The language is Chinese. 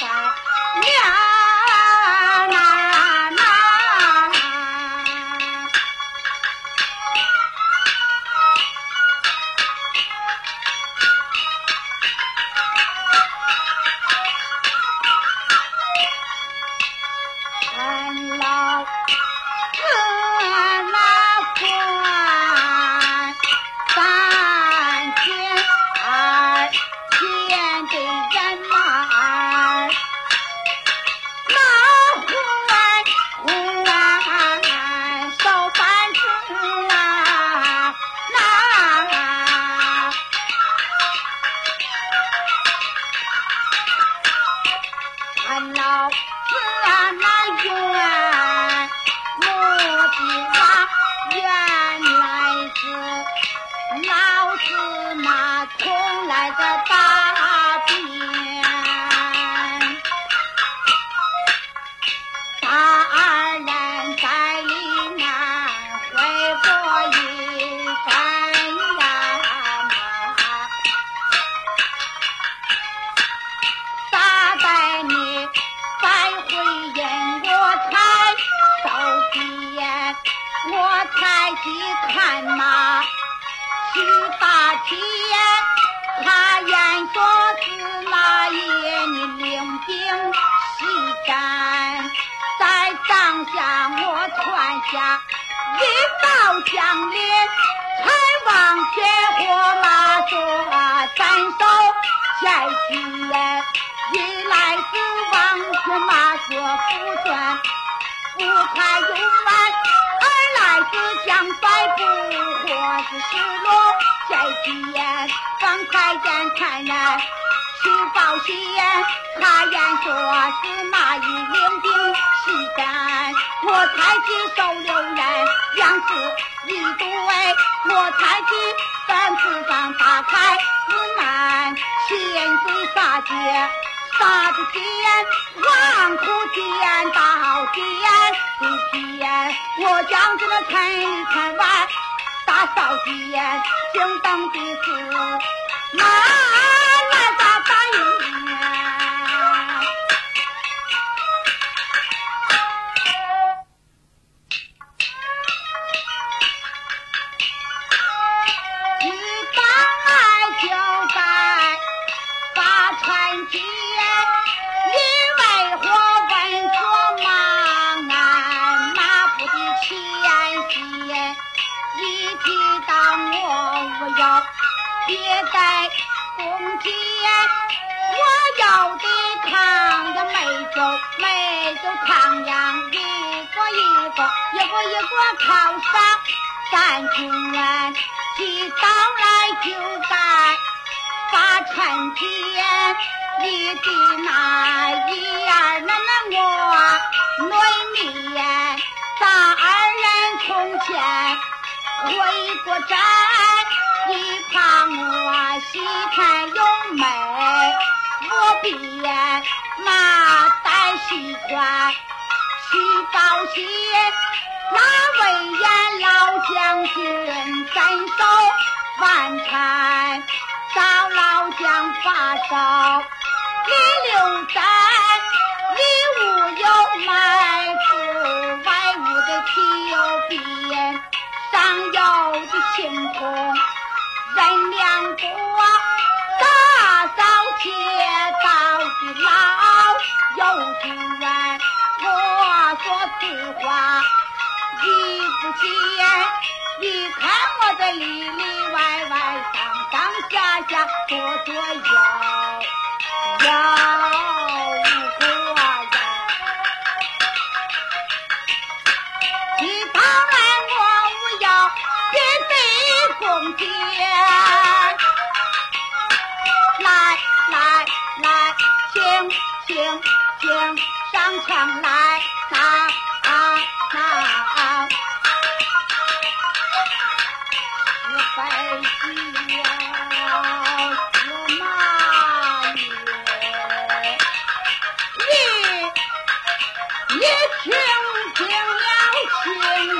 三娘俺老子那难管母的娃原来是老子妈从来的去看那徐大天。他言说是那夜你领兵西战，在帐下我传下一道将领，才往铁火马说斩首下去，一来是往铁马说不算，不太有是失落下去。方才见看人去报喜，他言说是那一领兵西干，我才去收留人，杨氏一对，我才去本子上打开子难，千岁杀劫，杀子奸，王苦见到奸不偏，我将这个陈里陈完。大少爷，姓邓的是哪美酒，美酒扛样一个一个，一个一个靠上三军人，提到来就该把陈天立的那一样那那我内面，咱二人从前。回过站，一看我西看有美，我便西宽，去报信。那位严老将军斩首万产，找老将把手李六斩，姐，你看我这里里外外上上下下，左左右右，我有。你早来，我无要，也得从家。来来来，请请请上前来。也听清了琴音